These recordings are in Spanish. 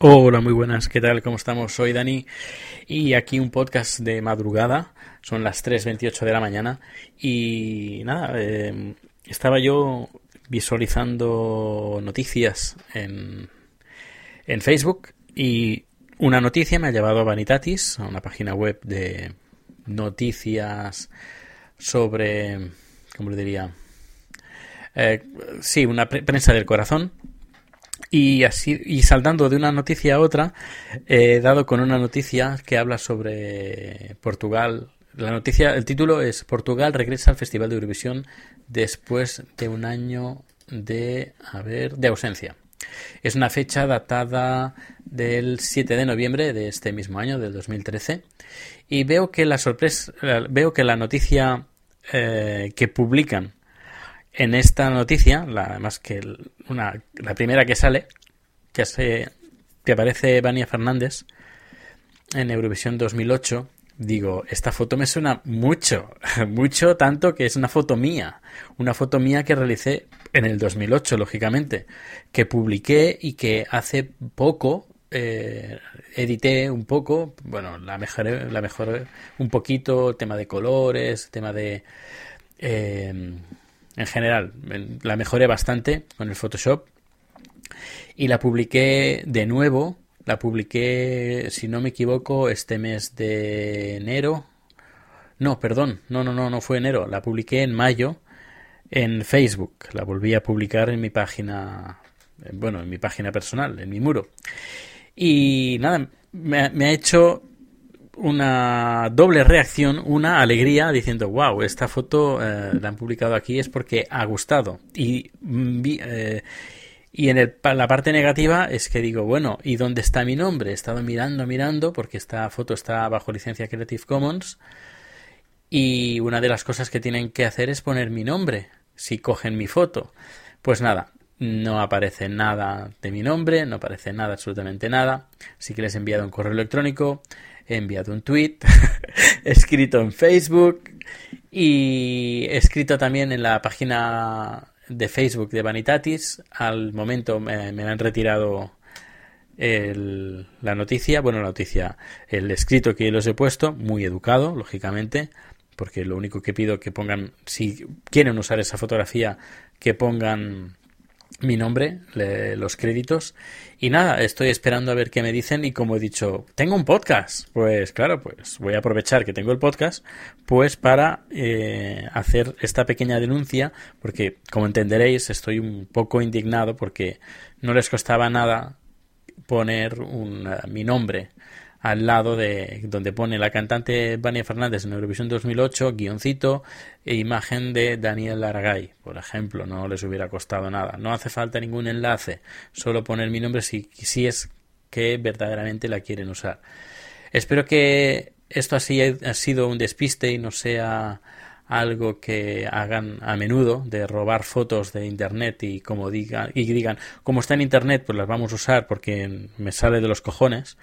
Hola, muy buenas, ¿qué tal? ¿Cómo estamos? Soy Dani y aquí un podcast de madrugada, son las 3.28 de la mañana y nada, eh, estaba yo visualizando noticias en, en Facebook y una noticia me ha llevado a Vanitatis, a una página web de noticias sobre, ¿cómo le diría? Eh, sí, una pre- prensa del corazón. Y así, y saltando de una noticia a otra, he dado con una noticia que habla sobre Portugal. La noticia, el título es Portugal regresa al Festival de Eurovisión después de un año de, a de ausencia. Es una fecha datada del 7 de noviembre de este mismo año, del 2013. Y veo que la sorpresa, veo que la noticia eh, que publican en esta noticia, la, además que una, la primera que sale, que, hace, que aparece Vania Fernández en Eurovisión 2008, digo, esta foto me suena mucho, mucho tanto que es una foto mía, una foto mía que realicé en el 2008, lógicamente, que publiqué y que hace poco eh, edité un poco, bueno, la mejoré, la mejoré un poquito, tema de colores, tema de... eh, en general, en- la mejoré bastante con el Photoshop y la publiqué de nuevo. La publiqué, si no me equivoco, este mes de enero. No, perdón, no, no, no, no fue enero. La publiqué en mayo en Facebook. La volví a publicar en mi página, bueno, en mi página personal, en mi muro. Y nada, me, me ha hecho una doble reacción, una alegría diciendo, wow, esta foto eh, la han publicado aquí es porque ha gustado. Y, mm, eh, y en el, la parte negativa es que digo, bueno, ¿y dónde está mi nombre? He estado mirando, mirando, porque esta foto está bajo licencia Creative Commons. Y una de las cosas que tienen que hacer es poner mi nombre, si cogen mi foto. Pues nada, no aparece nada de mi nombre, no aparece nada, absolutamente nada. Sí que les he enviado un correo electrónico, he enviado un tweet, he escrito en Facebook y he escrito también en la página de Facebook de Vanitatis. Al momento me, me han retirado el- la noticia, bueno, la noticia, el escrito que los he puesto, muy educado, lógicamente, porque lo único que pido que pongan, si quieren usar esa fotografía, que pongan mi nombre, le- los créditos. Y nada, estoy esperando a ver qué me dicen y como he dicho, tengo un podcast. Pues claro, pues voy a aprovechar que tengo el podcast, pues para eh, hacer esta pequeña denuncia, porque como entenderéis, estoy un poco indignado porque no les costaba nada poner un, eh, mi nombre al lado de donde pone la cantante Vania Fernández en Eurovisión 2008, guioncito e imagen de Daniel Aragay, por ejemplo, no les hubiera costado nada. No hace falta ningún enlace, solo poner mi nombre si, si es que verdaderamente la quieren usar. Espero que esto así ha sido un despiste y no sea algo que hagan a menudo de robar fotos de internet y como digan y digan como está en internet pues las vamos a usar porque me sale de los cojones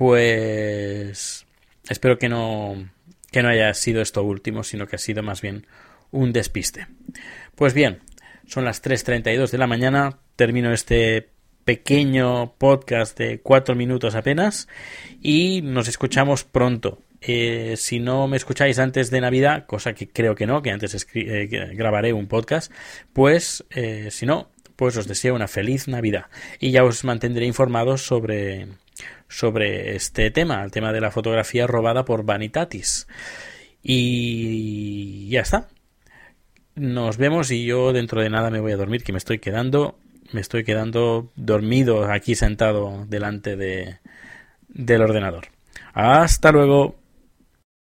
pues espero que no que no haya sido esto último sino que ha sido más bien un despiste. Pues bien son las 3.32 de la mañana termino este pequeño podcast de cuatro minutos apenas y nos escuchamos pronto. Eh, si no me escucháis antes de Navidad, cosa que creo que no, que antes eh, grabaré un podcast, pues eh, si no, pues os deseo una feliz Navidad y ya os mantendré informados sobre sobre este tema, el tema de la fotografía robada por Vanitatis. Y ya está. Nos vemos y yo dentro de nada me voy a dormir, que me estoy quedando, me estoy quedando dormido aquí sentado delante de, del ordenador. Hasta luego.